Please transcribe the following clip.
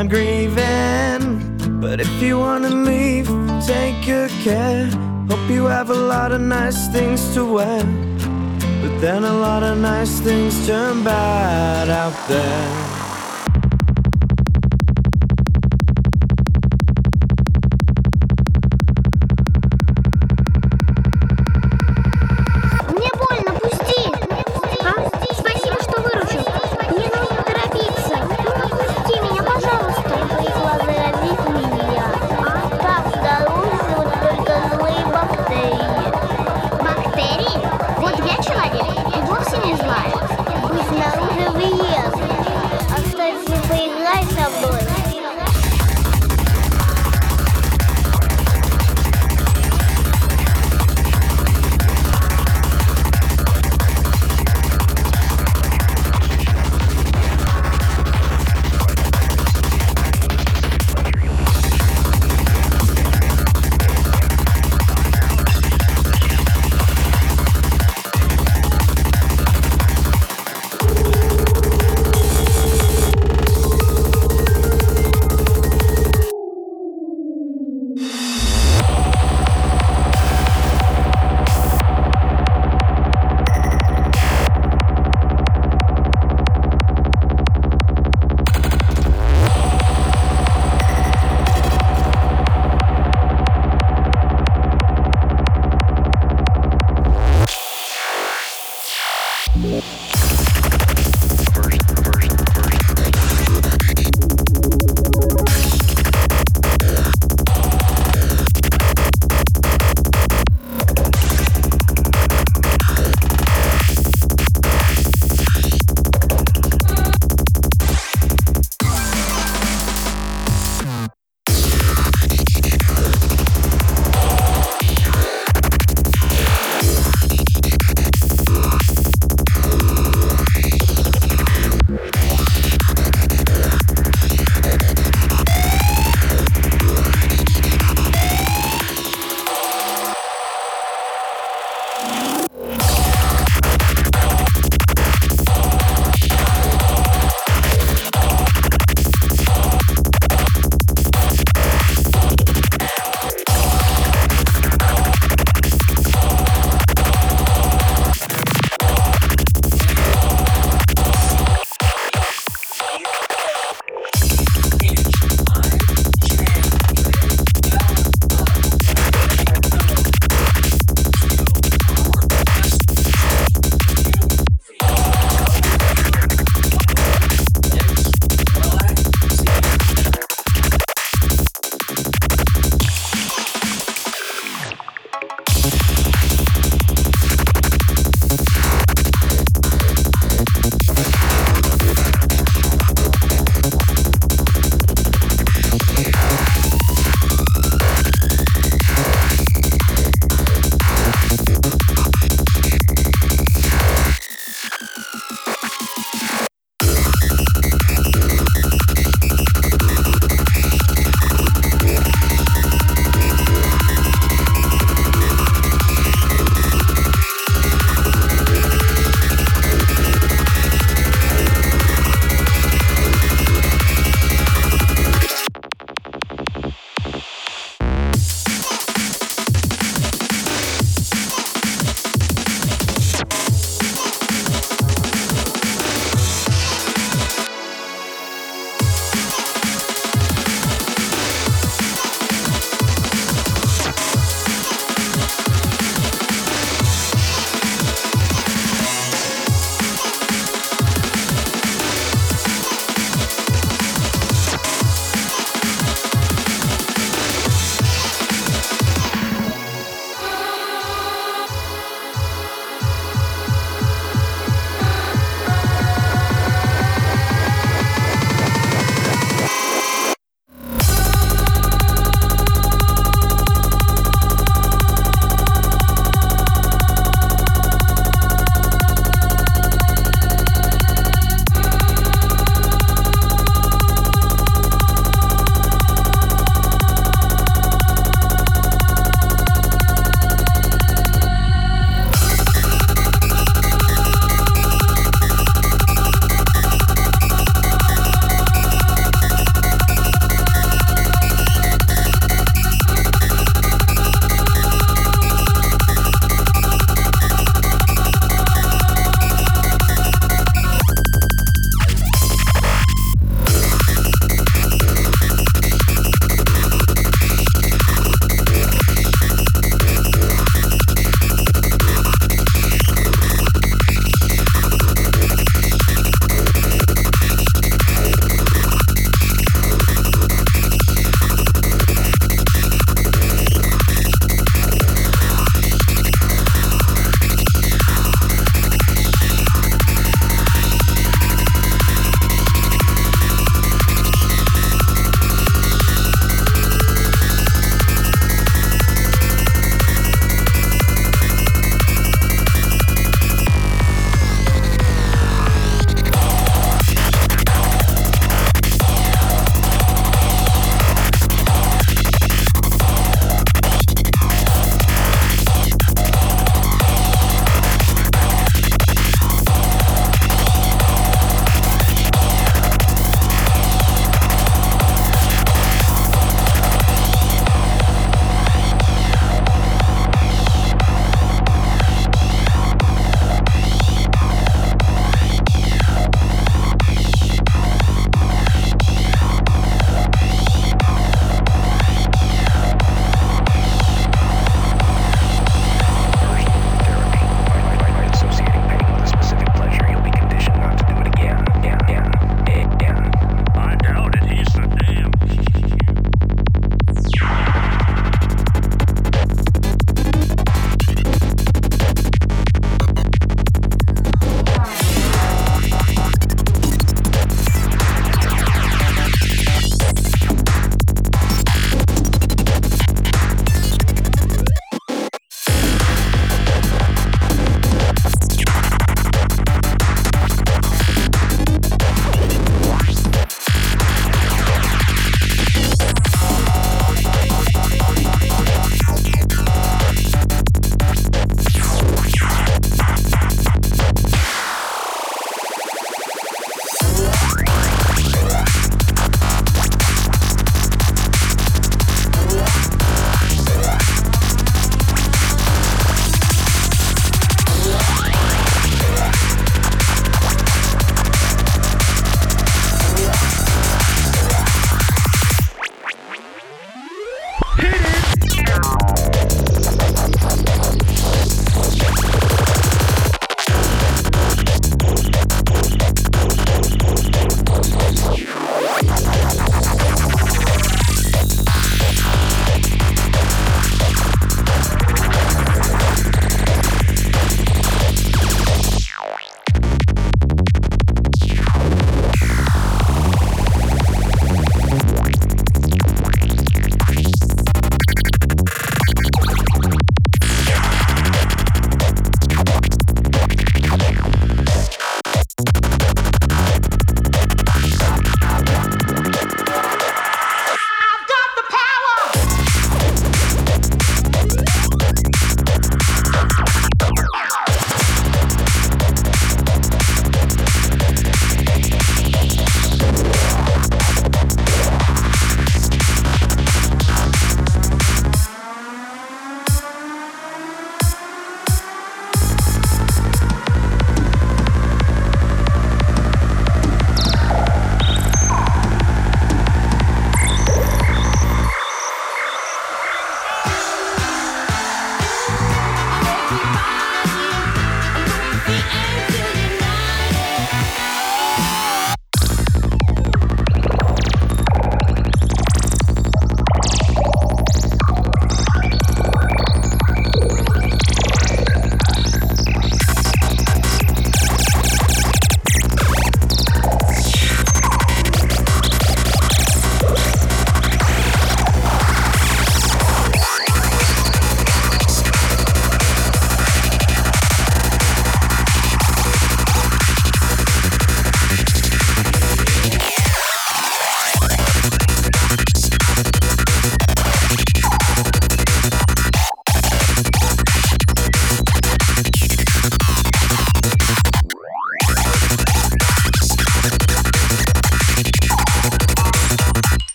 I'm grieving. But if you wanna leave, take good care. Hope you have a lot of nice things to wear. But then a lot of nice things turn bad out there.